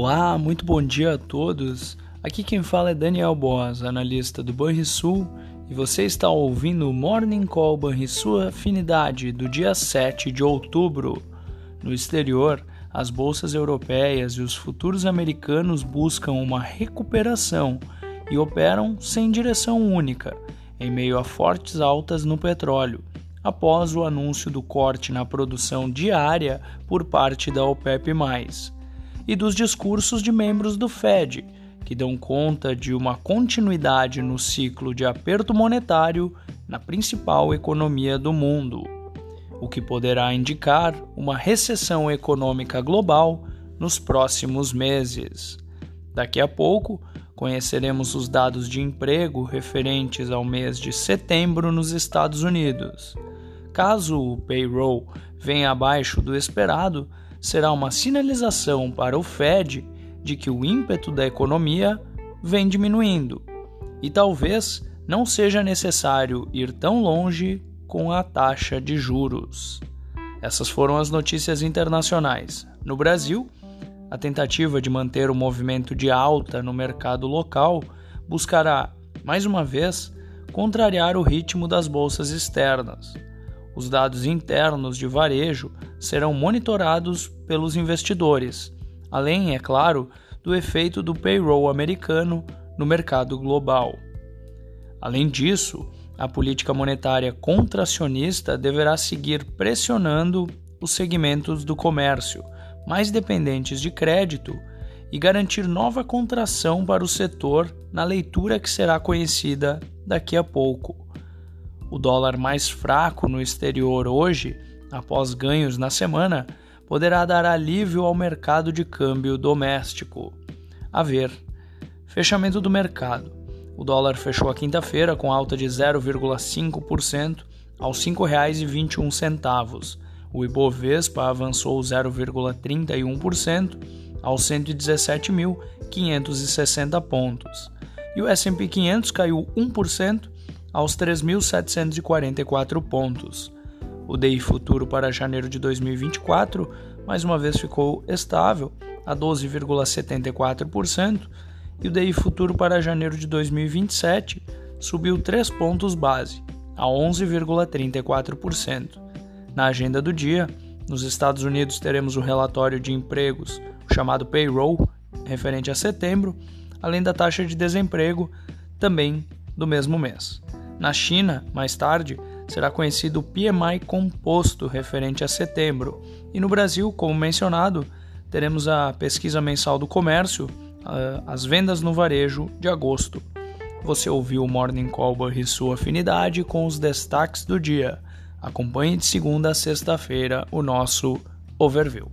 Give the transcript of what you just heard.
Olá, muito bom dia a todos. Aqui quem fala é Daniel Boas, analista do Banrisul, e você está ouvindo o Morning Call Banrisul Afinidade do dia 7 de outubro. No exterior, as bolsas europeias e os futuros americanos buscam uma recuperação e operam sem direção única, em meio a fortes altas no petróleo, após o anúncio do corte na produção diária por parte da OPEP e dos discursos de membros do Fed, que dão conta de uma continuidade no ciclo de aperto monetário na principal economia do mundo, o que poderá indicar uma recessão econômica global nos próximos meses. Daqui a pouco, conheceremos os dados de emprego referentes ao mês de setembro nos Estados Unidos. Caso o payroll venha abaixo do esperado, será uma sinalização para o Fed de que o ímpeto da economia vem diminuindo e talvez não seja necessário ir tão longe com a taxa de juros. Essas foram as notícias internacionais. No Brasil, a tentativa de manter o movimento de alta no mercado local buscará, mais uma vez, contrariar o ritmo das bolsas externas. Os dados internos de varejo serão monitorados pelos investidores, além, é claro, do efeito do payroll americano no mercado global. Além disso, a política monetária contracionista deverá seguir pressionando os segmentos do comércio mais dependentes de crédito e garantir nova contração para o setor na leitura que será conhecida daqui a pouco. O dólar mais fraco no exterior hoje, após ganhos na semana, poderá dar alívio ao mercado de câmbio doméstico. A ver. Fechamento do mercado. O dólar fechou a quinta-feira com alta de 0,5% aos R$ 5,21. O Ibovespa avançou 0,31% aos 117.560 pontos. E o S&P 500 caiu 1% aos 3.744 pontos. O DI futuro para janeiro de 2024 mais uma vez ficou estável a 12,74% e o DI futuro para janeiro de 2027 subiu 3 pontos base a 11,34%. Na agenda do dia, nos Estados Unidos teremos o relatório de empregos, o chamado payroll, referente a setembro, além da taxa de desemprego, também do mesmo mês. Na China, mais tarde, será conhecido o PMI composto referente a setembro. E no Brasil, como mencionado, teremos a pesquisa mensal do comércio, as vendas no varejo de agosto. Você ouviu o Morning Call e sua afinidade com os destaques do dia. Acompanhe de segunda a sexta-feira o nosso overview.